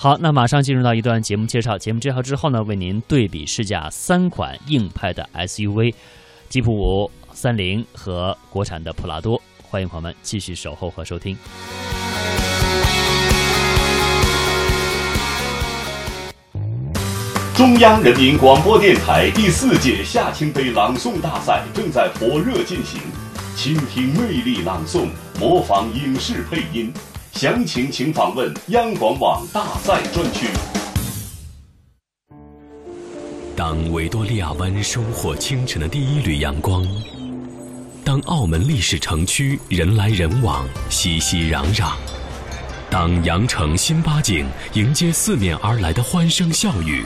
好，那马上进入到一段节目介绍。节目介绍之后呢，为您对比试驾三款硬派的 SUV，吉普五三菱和国产的普拉多。欢迎朋友们继续守候和收听。中央人民广播电台第四届夏青杯朗诵大赛正在火热进行，倾听魅力朗诵，模仿影视配音。详情请访问央广网大赛专区。当维多利亚湾收获清晨的第一缕阳光，当澳门历史城区人来人往、熙熙攘攘，当羊城新八景迎接四面而来的欢声笑语，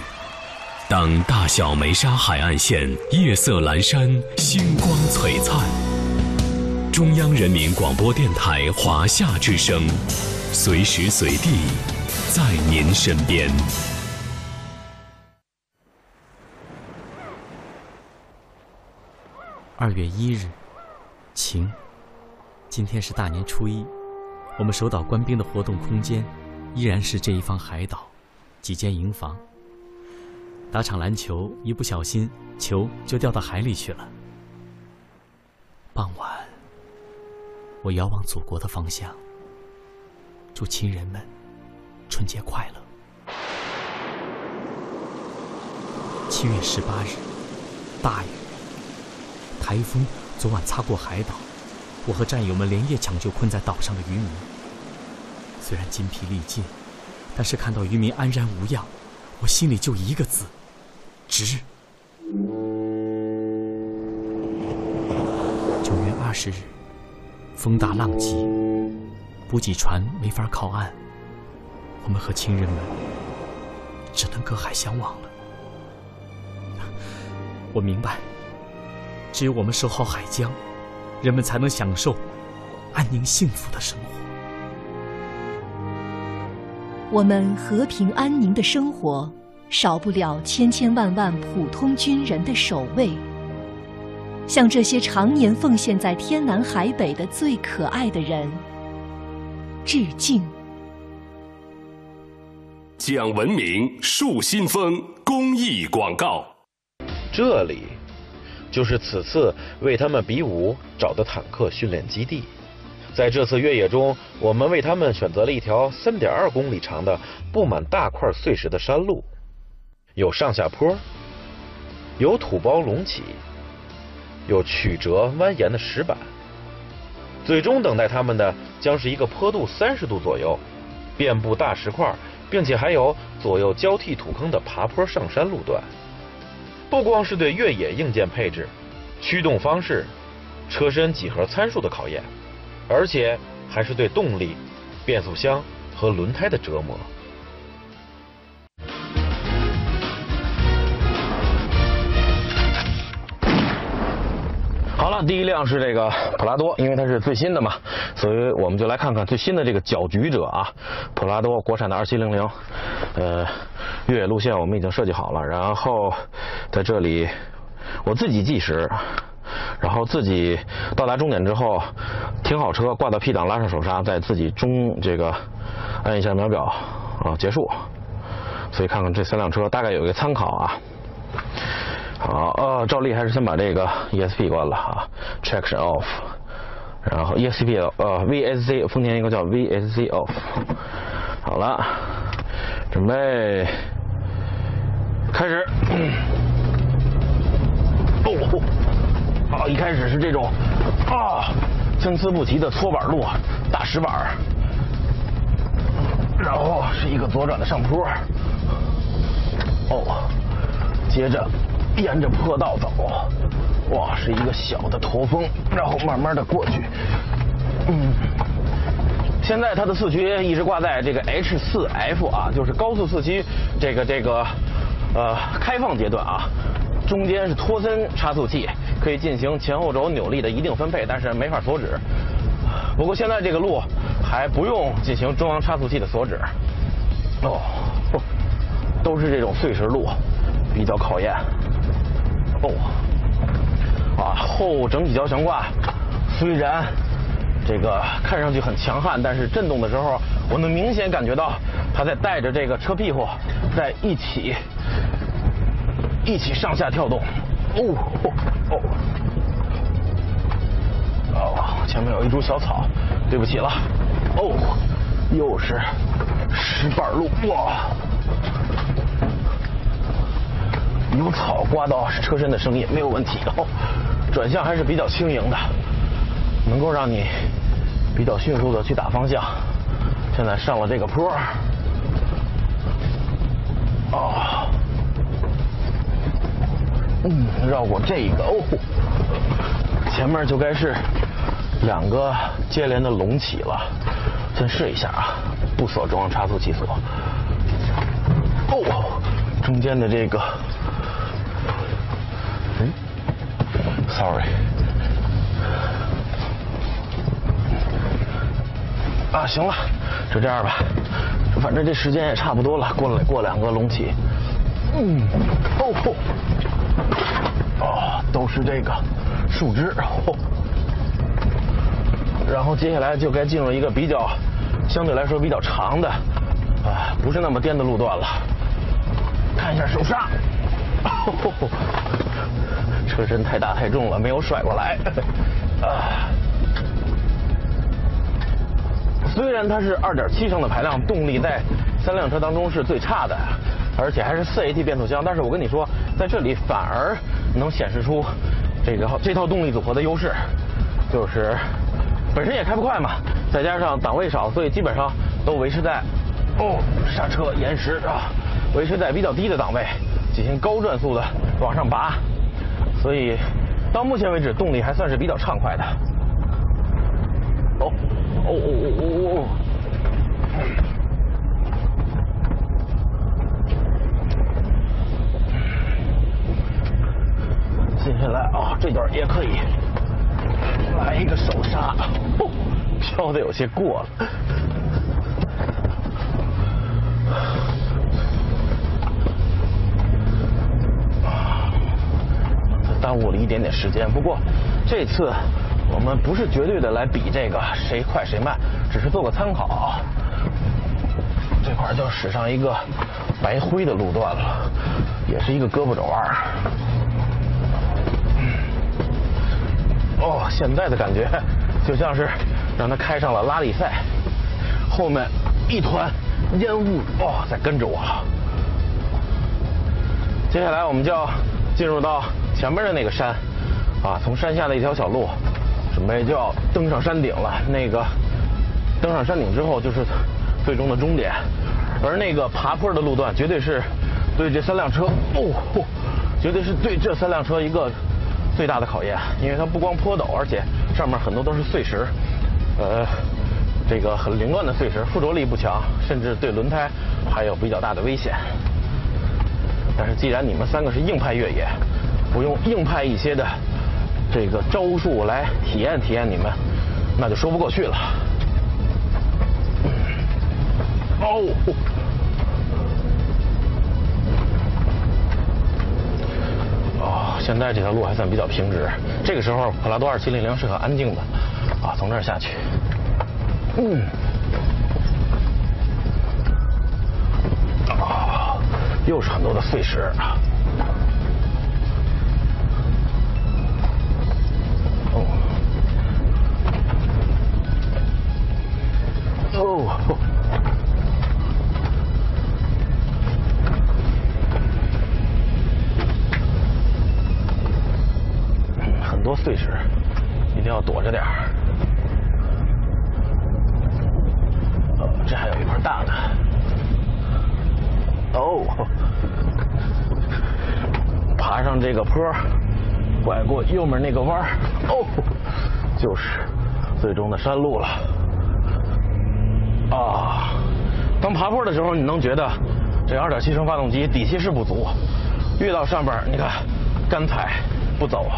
当大小梅沙海岸线夜色阑珊、星光璀璨。中央人民广播电台华夏之声，随时随地在您身边。二月一日，晴。今天是大年初一，我们守岛官兵的活动空间依然是这一方海岛，几间营房。打场篮球，一不小心球就掉到海里去了。傍晚。我遥望祖国的方向，祝亲人们春节快乐。七月十八日，大雨，台风昨晚擦过海岛，我和战友们连夜抢救困在岛上的渔民。虽然筋疲力尽，但是看到渔民安然无恙，我心里就一个字：值。九月二十日。风大浪急，补给船没法靠岸，我们和亲人们只能隔海相望了。我明白，只有我们守好海疆，人们才能享受安宁幸福的生活。我们和平安宁的生活，少不了千千万万普通军人的守卫。向这些常年奉献在天南海北的最可爱的人致敬。讲文明树新风公益广告。这里就是此次为他们比武找的坦克训练基地。在这次越野中，我们为他们选择了一条三点二公里长的布满大块碎石的山路，有上下坡，有土包隆起。有曲折蜿蜒的石板，最终等待他们的将是一个坡度三十度左右、遍布大石块，并且还有左右交替土坑的爬坡上山路段。不光是对越野硬件配置、驱动方式、车身几何参数的考验，而且还是对动力、变速箱和轮胎的折磨。好了第一辆是这个普拉多，因为它是最新的嘛，所以我们就来看看最新的这个搅局者啊，普拉多国产的二七零零，呃，越野路线我们已经设计好了，然后在这里我自己计时，然后自己到达终点之后停好车，挂到 P 档，拉上手刹，再自己中这个按一下秒表啊结束，所以看看这三辆车大概有一个参考啊。好，呃，照例还是先把这个 ESP 关了啊，traction off，然后 ESP 呃 VSC，丰田一个叫 VSC off，好了，准备开始。哦，好，一开始是这种啊参差不齐的搓板路，大石板，然后是一个左转的上坡，哦，接着。沿着坡道走，哇，是一个小的驼峰，然后慢慢的过去。嗯，现在它的四驱一直挂在这个 H 四 F 啊，就是高速四驱这个这个呃开放阶段啊，中间是托森差速器，可以进行前后轴扭力的一定分配，但是没法锁止。不过现在这个路还不用进行中央差速器的锁止。哦，不都是这种碎石路，比较考验。哦，啊，后整体胶悬挂虽然这个看上去很强悍，但是震动的时候我能明显感觉到它在带着这个车屁股在一起一起上下跳动。哦哦哦！前面有一株小草，对不起了。哦，又是石板路哇！有草刮到车身的声音没有问题哦，转向还是比较轻盈的，能够让你比较迅速的去打方向。现在上了这个坡，哦，嗯，绕过这个哦，前面就该是两个接连的隆起了，先试一下啊，不锁中央差速器锁，哦，中间的这个。Sorry，啊，行了，就这样吧，反正这时间也差不多了，过了过两个隆起，嗯，哦，哦，都是这个树枝，哦，然后接下来就该进入一个比较相对来说比较长的啊，不是那么颠的路段了，看一下手刹，哦吼。车身太大太重了，没有甩过来。啊，虽然它是2.7升的排量，动力在三辆车当中是最差的，而且还是 4AT 变速箱，但是我跟你说，在这里反而能显示出这个这套动力组合的优势，就是本身也开不快嘛，再加上档位少，所以基本上都维持在哦刹车延时啊，维持在比较低的档位进行高转速的往上拔。所以，到目前为止，动力还算是比较畅快的。哦，哦哦哦哦哦！接下来啊，这段也可以来一个手刹，飘的有些过了。耽误了一点点时间，不过这次我们不是绝对的来比这个谁快谁慢，只是做个参考。这块就使上一个白灰的路段了，也是一个胳膊肘弯。哦，现在的感觉就像是让他开上了拉力赛，后面一团烟雾哦在跟着我。接下来我们就要进入到。前面的那个山，啊，从山下的一条小路，准备就要登上山顶了。那个登上山顶之后，就是最终的终点。而那个爬坡的路段，绝对是对这三辆车，哦，绝对是对这三辆车一个最大的考验。因为它不光坡陡，而且上面很多都是碎石，呃，这个很凌乱的碎石，附着力不强，甚至对轮胎还有比较大的危险。但是既然你们三个是硬派越野。我用硬派一些的这个招数来体验体验你们，那就说不过去了。哦，哦，现在这条路还算比较平直。这个时候，普拉多2700是很安静的啊，从这儿下去，嗯，啊，又是很多的碎石啊。哦，很多碎石，一定要躲着点儿。这还有一块大的。哦，爬上这个坡，拐过右面那个弯，哦，就是最终的山路了。啊，当爬坡的时候，你能觉得这2.7升发动机底气是不足，越到上边你看，干踩不走。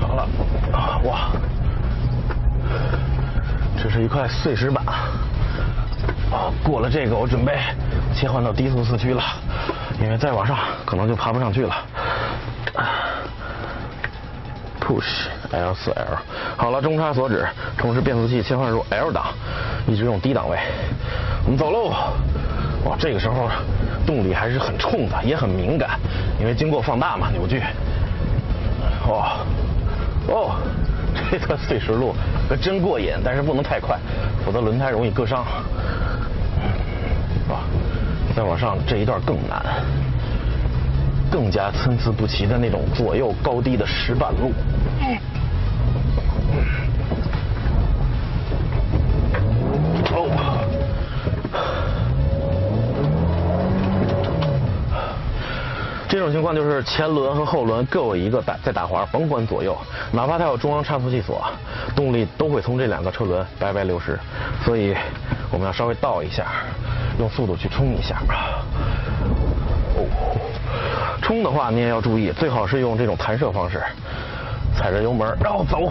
好了，啊哇，这是一块碎石板，啊，过了这个，我准备切换到低速四驱了，因为再往上可能就爬不上去了。Push L 四 L。好了，中差锁止，同时变速器切换入 L 档，一直用低档位。我们走喽。哇，这个时候动力还是很冲的，也很敏感，因为经过放大嘛，扭矩。哇，哦，这段碎石路可真过瘾，但是不能太快，否则轮胎容易割伤。哇，再往上这一段更难。更加参差不齐的那种左右高低的石板路。这种情况就是前轮和后轮各有一个打在打滑，甭管左右，哪怕它有中央差速器锁，动力都会从这两个车轮白白流失。所以我们要稍微倒一下，用速度去冲一下。哦。冲的话，你也要注意，最好是用这种弹射方式，踩着油门，然后走。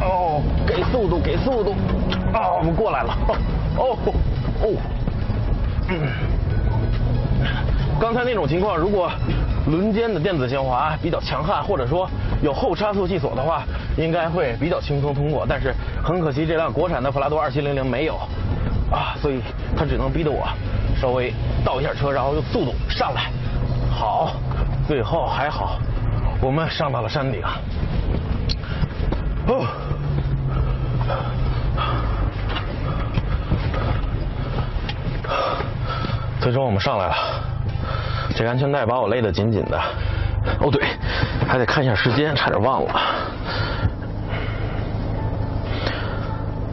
哦，给速度，给速度。啊，我们过来了。哦，哦。嗯。刚才那种情况，如果轮间的电子限滑比较强悍，或者说有后差速器锁的话，应该会比较轻松通过。但是很可惜，这辆国产的普拉多二七零零没有啊，所以它只能逼得我稍微倒一下车，然后用速度上来。好，最后还好，我们上到了山顶。哦，最终我们上来了。这安全带把我勒得紧紧的。哦对，还得看一下时间，差点忘了。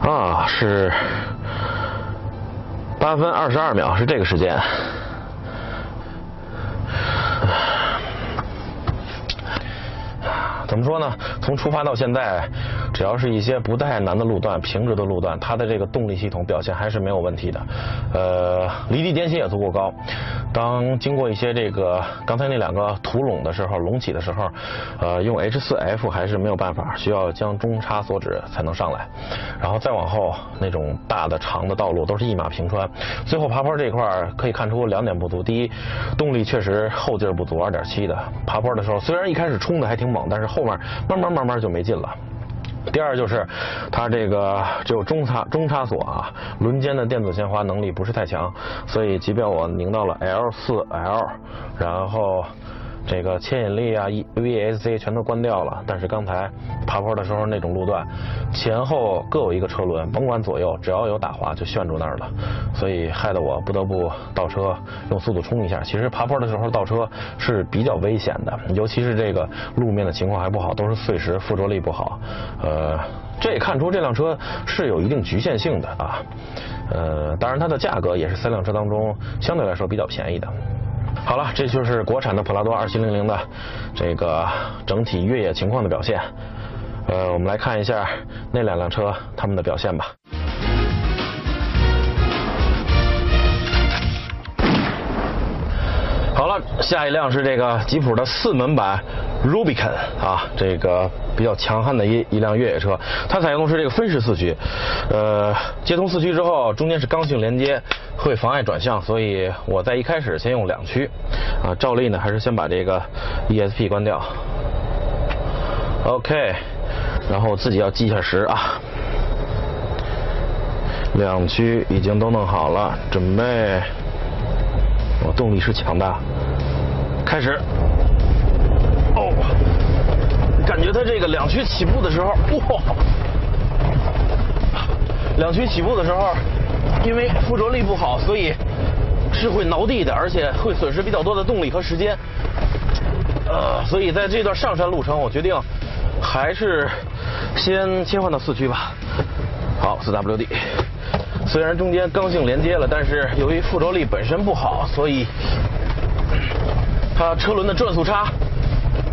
啊，是八分二十二秒，是这个时间。怎么说呢？从出发到现在，只要是一些不太难的路段、平直的路段，它的这个动力系统表现还是没有问题的。呃，离地间隙也足够高。当经过一些这个刚才那两个土垄的时候，隆起的时候，呃，用 H 四 F 还是没有办法，需要将中差锁止才能上来。然后再往后那种大的长的道路都是一马平川。最后爬坡这一块可以看出两点不足：第一，动力确实后劲不足，二点七的爬坡的时候，虽然一开始冲的还挺猛，但是后面慢慢慢慢就没劲了。第二就是，它这个只有中差中差锁啊，轮间的电子限滑能力不是太强，所以即便我拧到了 L 四 L，然后。这个牵引力啊，E V S C 全都关掉了。但是刚才爬坡的时候那种路段，前后各有一个车轮，甭管左右，只要有打滑就旋住那儿了。所以害得我不得不倒车，用速度冲一下。其实爬坡的时候倒车是比较危险的，尤其是这个路面的情况还不好，都是碎石，附着力不好。呃，这也看出这辆车是有一定局限性的啊。呃，当然它的价格也是三辆车当中相对来说比较便宜的。好了，这就是国产的普拉多二七零零的这个整体越野情况的表现。呃，我们来看一下那两辆车它们的表现吧。下一辆是这个吉普的四门版 Rubicon 啊，这个比较强悍的一一辆越野车。它采用的是这个分时四驱，呃，接通四驱之后，中间是刚性连接，会妨碍转向，所以我在一开始先用两驱。啊，照例呢还是先把这个 ESP 关掉。OK，然后自己要计一下时啊。两驱已经都弄好了，准备。我动力是强大，开始。哦，感觉它这个两驱起步的时候，哇！两驱起步的时候，因为附着力不好，所以是会挠地的，而且会损失比较多的动力和时间。呃，所以在这段上山路程，我决定还是先切换到四驱吧。好，四 WD。虽然中间刚性连接了，但是由于附着力本身不好，所以它车轮的转速差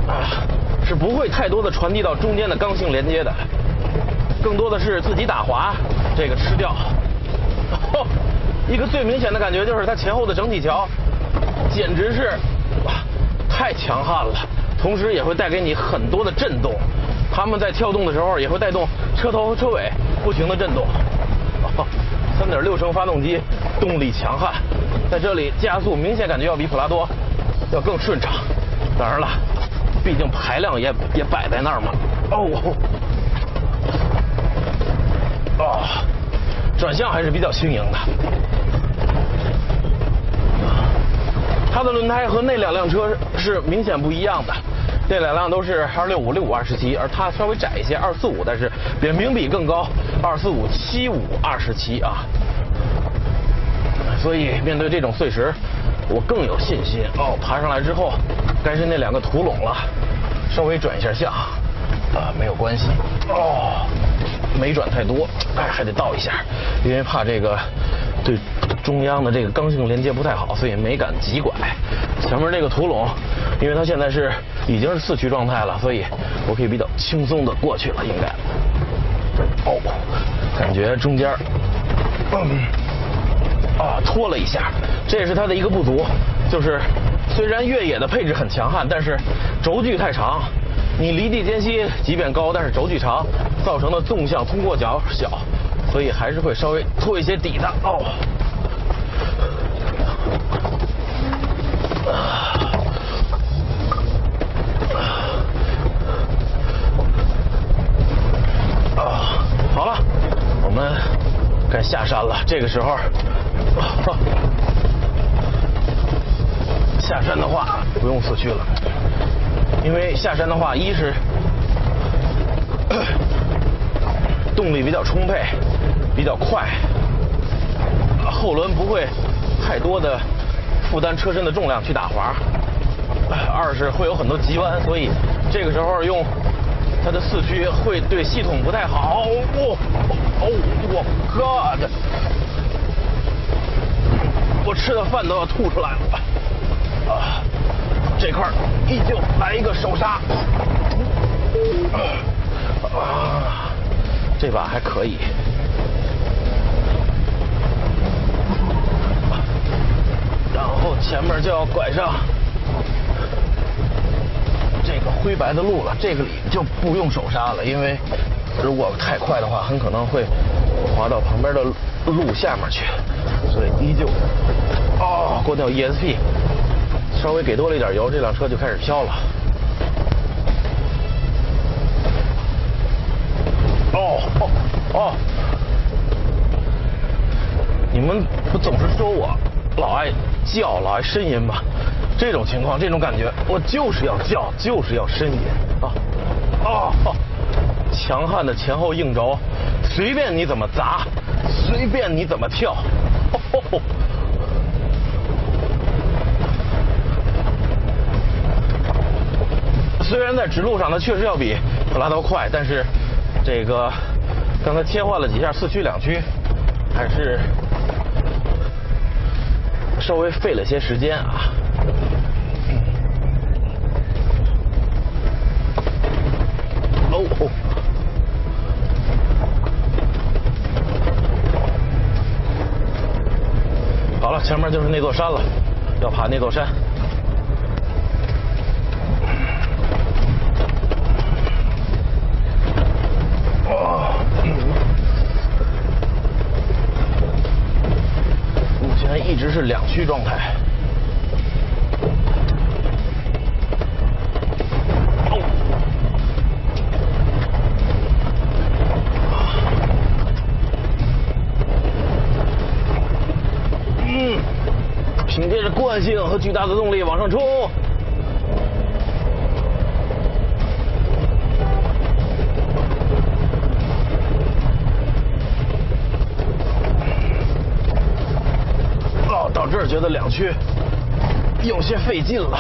啊是不会太多的传递到中间的刚性连接的，更多的是自己打滑这个吃掉。一个最明显的感觉就是它前后的整体桥简直是哇太强悍了，同时也会带给你很多的震动，它们在跳动的时候也会带动车头和车尾不停的震动。三点六升发动机，动力强悍，在这里加速明显感觉要比普拉多要更顺畅。当然了，毕竟排量也也摆在那儿嘛。哦，哦，转向还是比较轻盈的。它的轮胎和那两辆车是明显不一样的，这两辆都是二六五六五二十七，而它稍微窄一些二四五，但是扁平比更高，二四五七五二十七啊。所以面对这种碎石，我更有信心。哦，爬上来之后，该是那两个土垄了，稍微转一下向，啊，没有关系。哦，没转太多，哎，还得倒一下，因为怕这个对中央的这个刚性连接不太好，所以没敢急拐。前面这个土垄，因为它现在是已经是四驱状态了，所以我可以比较轻松的过去了，应该。哦，感觉中间，嗯。啊，拖了一下，这也是它的一个不足，就是虽然越野的配置很强悍，但是轴距太长，你离地间隙即便高，但是轴距长，造成的纵向通过角小，所以还是会稍微拖一些底的。哦，啊，好了，我们该下山了。这个时候。下山的话不用四驱了，因为下山的话，一是 动力比较充沛，比较快，后轮不会太多的负担车身的重量去打滑；二是会有很多急弯，所以这个时候用它的四驱会对系统不太好。哦哦，我 God！我吃的饭都要吐出来了，啊，这块依旧来一个手刹，啊，这把还可以，然后前面就要拐上这个灰白的路了，这个里就不用手刹了，因为如果太快的话，很可能会滑到旁边的路下面去。所以依旧，哦，关掉 ESP，稍微给多了一点油，这辆车就开始飘了。哦哦哦！你们不总是说我老爱叫，老爱呻吟吗？这种情况，这种感觉，我就是要叫，就是要呻吟啊！啊，强悍的前后硬轴，随便你怎么砸，随便你怎么跳。吼吼吼虽然在直路上它确实要比普拉多快，但是这个刚才切换了几下四驱两驱，还是稍微费了些时间啊。哦。好了，前面就是那座山了，要爬那座山。一直是两驱状态。嗯，凭借着惯性和巨大的动力往上冲，觉得两驱有些费劲了，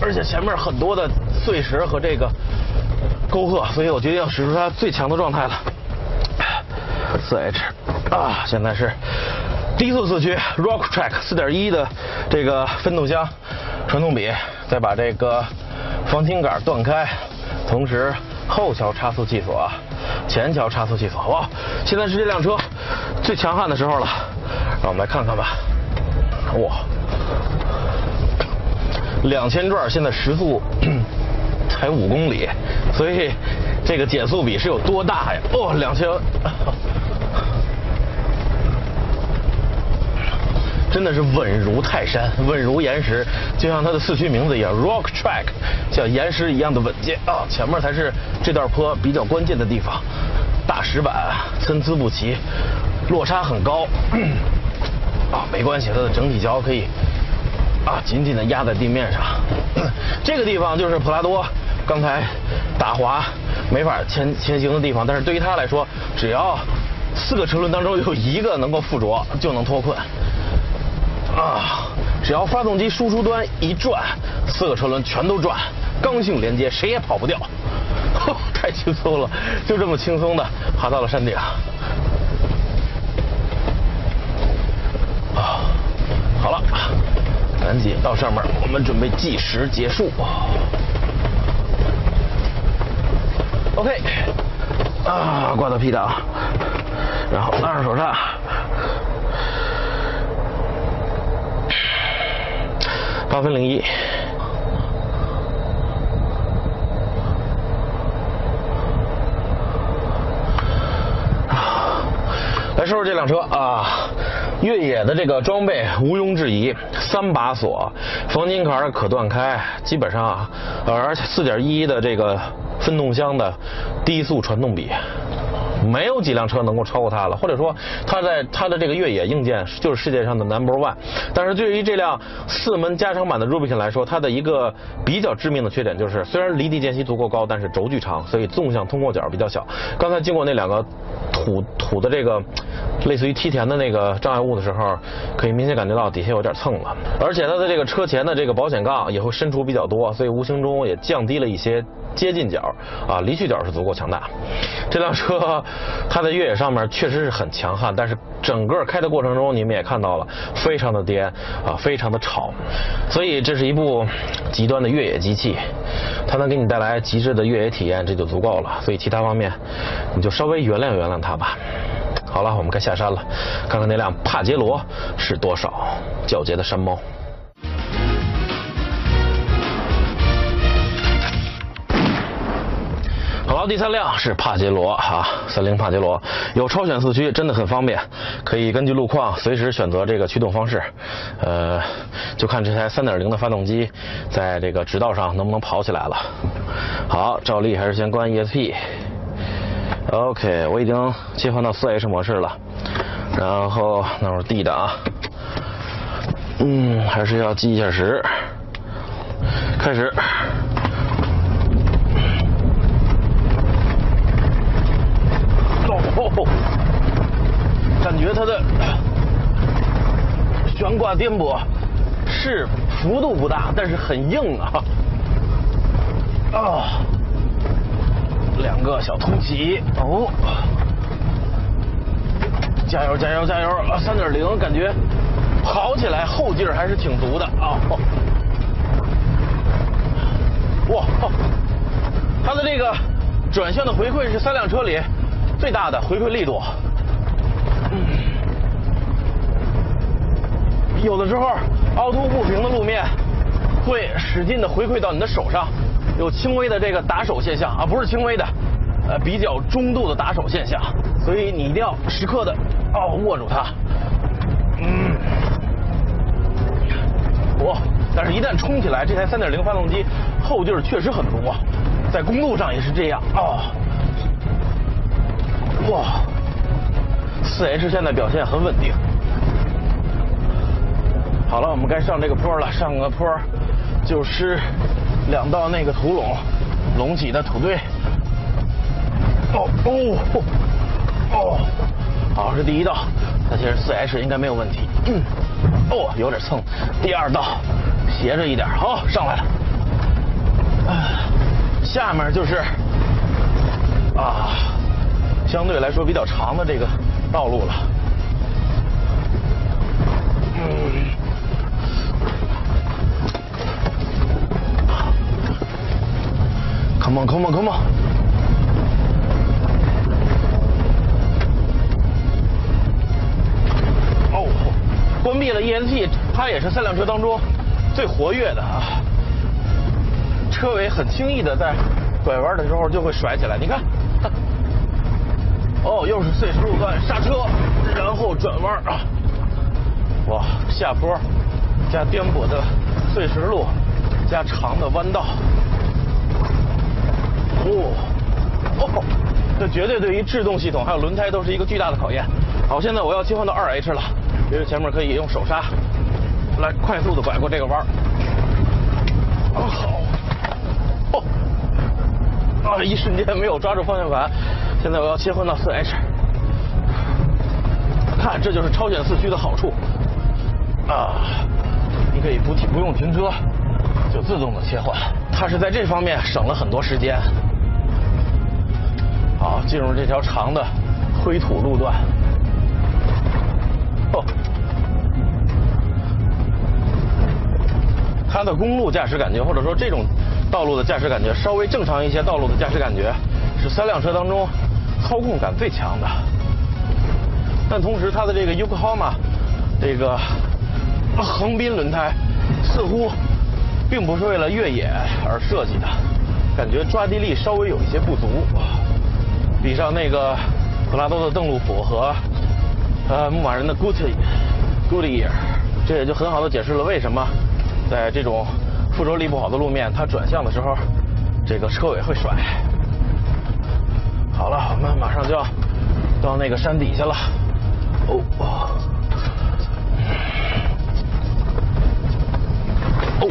而且前面很多的碎石和这个沟壑，所以我决定要使出它最强的状态了。四 H 啊，现在是。低速四驱 Rock Track 4.1的这个分动箱传动比，再把这个防倾杆断开，同时后桥差速器锁，前桥差速器锁。哇，现在是这辆车最强悍的时候了，让我们来看看吧。哇，两千转现在时速 才五公里，所以这个减速比是有多大呀？哦，两千。真的是稳如泰山，稳如岩石，就像它的四驱名字一样，Rock Track，像岩石一样的稳健啊！前面才是这段坡比较关键的地方，大石板参差不齐，落差很高。啊，没关系，它的整体桥可以啊紧紧的压在地面上。这个地方就是普拉多刚才打滑没法前前行的地方，但是对于它来说，只要四个车轮当中有一个能够附着，就能脱困。啊，只要发动机输出端一转，四个车轮全都转，刚性连接，谁也跑不掉。太轻松了，就这么轻松的爬到了山顶。好了，赶紧到上面，我们准备计时结束。OK，啊，挂到 P 档，然后拉上手刹。八分零一。啊来说说这辆车啊，越野的这个装备毋庸置疑，三把锁，防金坎可断开，基本上啊，而四点一的这个分动箱的低速传动比。没有几辆车能够超过它了，或者说它在它的这个越野硬件就是世界上的 number one。但是对于这辆四门加长版的 Rubicon 来说，它的一个比较致命的缺点就是，虽然离地间隙足够高，但是轴距长，所以纵向通过角比较小。刚才经过那两个土土的这个类似于梯田的那个障碍物的时候，可以明显感觉到底下有点蹭了。而且它的这个车前的这个保险杠也会伸出比较多，所以无形中也降低了一些接近角啊，离去角是足够强大。这辆车。它在越野上面确实是很强悍，但是整个开的过程中，你们也看到了，非常的颠啊，非常的吵，所以这是一部极端的越野机器，它能给你带来极致的越野体验，这就足够了。所以其他方面，你就稍微原谅原谅它吧。好了，我们该下山了，看看那辆帕杰罗是多少皎洁的山猫。第三辆是帕杰罗哈，三菱帕杰罗有超选四驱，真的很方便，可以根据路况随时选择这个驱动方式。呃，就看这台3.0的发动机在这个直道上能不能跑起来了。好，照例还是先关 ESP。OK，我已经切换到 4H 模式了，然后那会儿 D 档，嗯，还是要计一下时，开始。哦，感觉它的 悬挂颠簸是幅度不大，但是很硬啊！啊，两个小凸起哦，加油加油加油！啊，三点零感觉跑起来后劲儿还是挺足的啊！哇，它的这个转向的回馈是三辆车里。最大的回馈力度，有的时候凹凸不平的路面会使劲的回馈到你的手上，有轻微的这个打手现象啊，不是轻微的，呃，比较中度的打手现象，所以你一定要时刻的哦握住它，嗯，哇！但是，一旦冲起来，这台3.0发动机后劲儿确实很足啊，在公路上也是这样哦。哇，四 H 现在表现很稳定。好了，我们该上这个坡了。上个坡就是两道那个土垄，隆起的土堆。哦哦哦，好，是第一道。那其实四 H 应该没有问题。嗯，哦，有点蹭。第二道斜着一点，好，上来了。啊下面就是啊。相对来说比较长的这个道路了。嗯。Come on, come on, come on。哦，关闭了 ESP，它也是三辆车当中最活跃的啊。车尾很轻易的在拐弯的时候就会甩起来，你看。哦，又是碎石路段，刹车，然后转弯啊！哇，下坡加颠簸的碎石路，加长的弯道，哦哦，这绝对对于制动系统还有轮胎都是一个巨大的考验。好，现在我要切换到二 H 了，因为前面可以用手刹来快速的拐过这个弯儿。啊好，哦，啊一瞬间没有抓住方向盘，现在我要切换到四 H。看，这就是超选四驱的好处啊！你可以不停不用停车，就自动的切换。它是在这方面省了很多时间。好，进入这条长的灰土路段。哦，它的公路驾驶感觉，或者说这种道路的驾驶感觉，稍微正常一些道路的驾驶感觉，是三辆车当中操控感最强的。但同时，它的这个 Yokohama 这个横滨轮胎似乎并不是为了越野而设计的，感觉抓地力稍微有一些不足。比上那个普拉多的邓禄普和呃牧马人的 Good Goodyear，这也就很好的解释了为什么在这种附着力不好的路面，它转向的时候这个车尾会甩。好了，我们马上就要到那个山底下了。哦哦，哦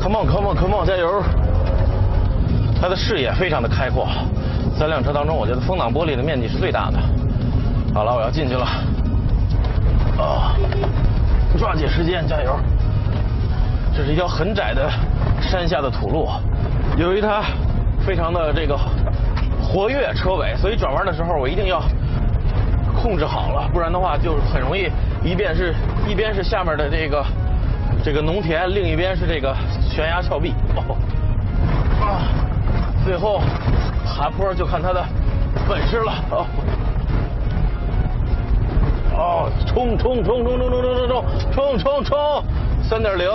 ，Come on，Come on，Come on，加油！它的视野非常的开阔，三辆车当中，我觉得风挡玻璃的面积是最大的。好了，我要进去了。啊，抓紧时间，加油！这是一条很窄的山下的土路，由于它非常的这个活跃车尾，所以转弯的时候我一定要。控制好了，不然的话就很容易一边是一边是下面的这个这个农田，另一边是这个悬崖峭壁。哦，啊，最后爬坡就看他的本事了。哦，哦，冲冲冲冲冲冲冲冲冲冲冲冲，三点零。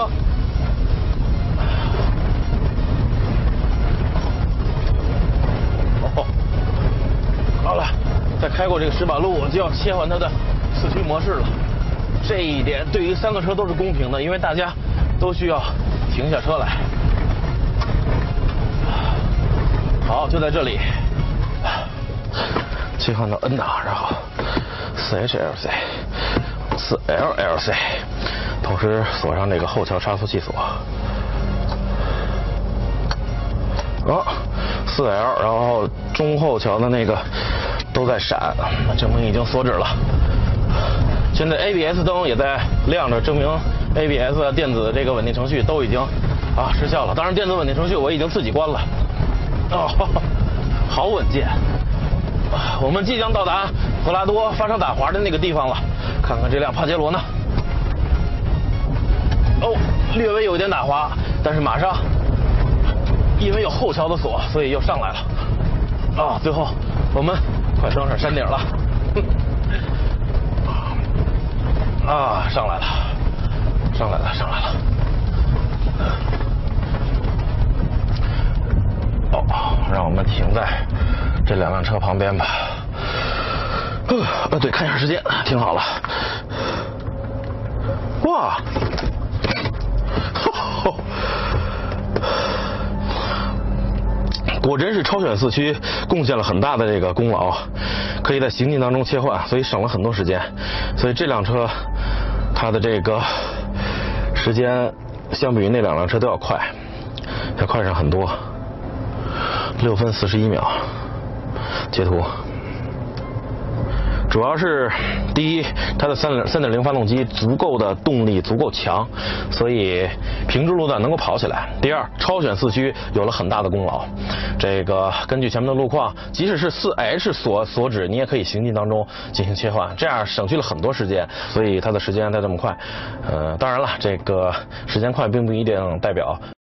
哦，好了。再开过这个石板路，我就要切换它的四驱模式了。这一点对于三个车都是公平的，因为大家都需要停下车来。好，就在这里，切换到 N 档，然后四 HLC、四 LLC，同时锁上这个后桥差速器锁。啊，四 L，然后中后桥的那个。都在闪，证明已经锁止了。现在 ABS 灯也在亮着，证明 ABS 电子这个稳定程序都已经啊失效了。当然，电子稳定程序我已经自己关了。哦，好稳健。我们即将到达普拉多发生打滑的那个地方了。看看这辆帕杰罗呢？哦，略微有点打滑，但是马上因为有后桥的锁，所以又上来了。啊，最后我们。快登上山顶了！啊，上来了，上来了，上来了！哦，让我们停在这两辆车旁边吧。呃，对，看一下时间，停好了。哇！果真是超选四驱贡献了很大的这个功劳，可以在行进当中切换，所以省了很多时间。所以这辆车它的这个时间相比于那两辆车都要快，要快上很多，六分四十一秒。截图。主要是第一，它的三点三点零发动机足够的动力足够强，所以平直路段能够跑起来。第二，超选四驱有了很大的功劳。这个根据前面的路况，即使是四 H 锁锁止，你也可以行进当中进行切换，这样省去了很多时间。所以它的时间才这么快。呃，当然了，这个时间快并不一定代表。